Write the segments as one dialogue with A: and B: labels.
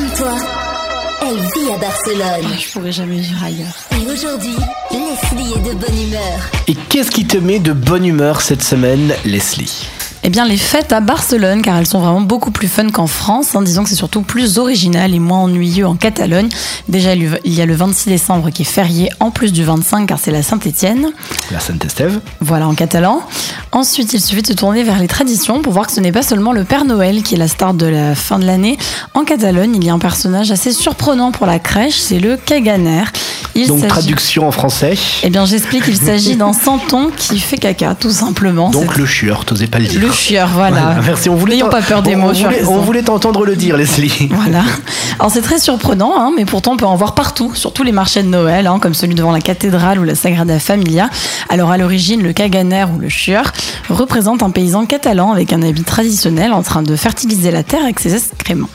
A: Comme toi, elle vit à Barcelone.
B: Je pourrais jamais vivre ailleurs.
A: Et aujourd'hui, Leslie est de bonne humeur.
C: Et qu'est-ce qui te met de bonne humeur cette semaine, Leslie?
B: Eh bien, les fêtes à Barcelone, car elles sont vraiment beaucoup plus fun qu'en France. hein. Disons que c'est surtout plus original et moins ennuyeux en Catalogne. Déjà, il y a le 26 décembre qui est férié, en plus du 25, car c'est la Saint-Étienne.
C: La Sainte-Estève
B: Voilà, en catalan. Ensuite, il suffit de se tourner vers les traditions pour voir que ce n'est pas seulement le Père Noël qui est la star de la fin de l'année. En Catalogne, il y a un personnage assez surprenant pour la crèche, c'est le Caganer. Il
C: Donc traduction en français.
B: Eh bien, j'explique, il s'agit d'un santon qui fait caca, tout simplement.
C: Donc le chieur, t'osais pas le dire.
B: le chieur, voilà.
C: Voilà, merci. On voulait
B: N'ayons pas peur des
C: on-
B: mots,
C: voulait, on voulait t'entendre le dire, Leslie.
B: Voilà. Alors c'est très surprenant, hein, mais pourtant on peut en voir partout, sur tous les marchés de Noël, hein, comme celui devant la cathédrale ou la Sagrada Familia. Alors à l'origine, le caganer ou le chieur représente un paysan catalan avec un habit traditionnel en train de fertiliser la terre avec ses excréments.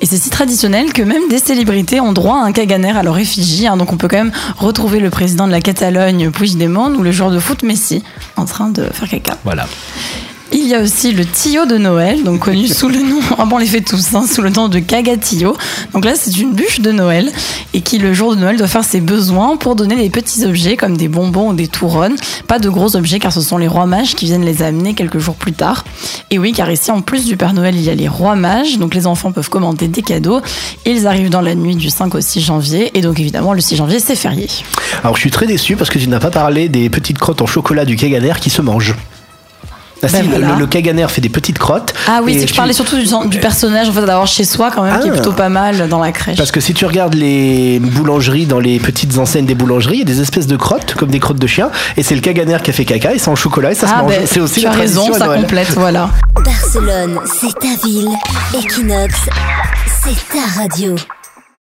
B: Et c'est si traditionnel que même des célébrités ont droit à un caganer à leur effigie. hein. donc on peut quand même retrouver le président de la Catalogne, Puigdemont, ou le joueur de foot Messi, en train de faire caca.
C: Voilà.
B: Il y a aussi le Tio de Noël, donc connu sous le nom, ah bon, on les fait tous, hein, sous le nom de Cagatillo. Donc là, c'est une bûche de Noël et qui, le jour de Noël, doit faire ses besoins pour donner des petits objets comme des bonbons ou des touronnes. Pas de gros objets car ce sont les rois mages qui viennent les amener quelques jours plus tard. Et oui, car ici, en plus du Père Noël, il y a les rois mages. Donc les enfants peuvent commander des cadeaux. Ils arrivent dans la nuit du 5 au 6 janvier. Et donc évidemment, le 6 janvier, c'est férié.
C: Alors je suis très déçu parce que tu n'as pas parlé des petites crottes en chocolat du Caganer qui se mangent. Ah,
B: Ben
C: si, le-
B: voilà.
C: le, le Caganer fait des petites crottes.
B: Ah oui, que je
C: tu-
B: parlais surtout du, du personnage en fait, d'avoir chez soi quand même, qui est
C: Ah.
B: plutôt pas mal dans la crèche.
C: Parce que si tu regardes les boulangeries, dans les petites enseignes des boulangeries, il y a des espèces de crottes, comme des crottes de chien, et c'est le Caganer qui a fait caca, et c'est en chocolat, et ça se
B: Ah
C: mange.
B: ben,
C: c'est aussi
B: tu
C: la
B: as raison, ça
C: Noël.
B: complète, voilà.
A: Barcelone, c'est ta ville. Equinox, c'est ta radio.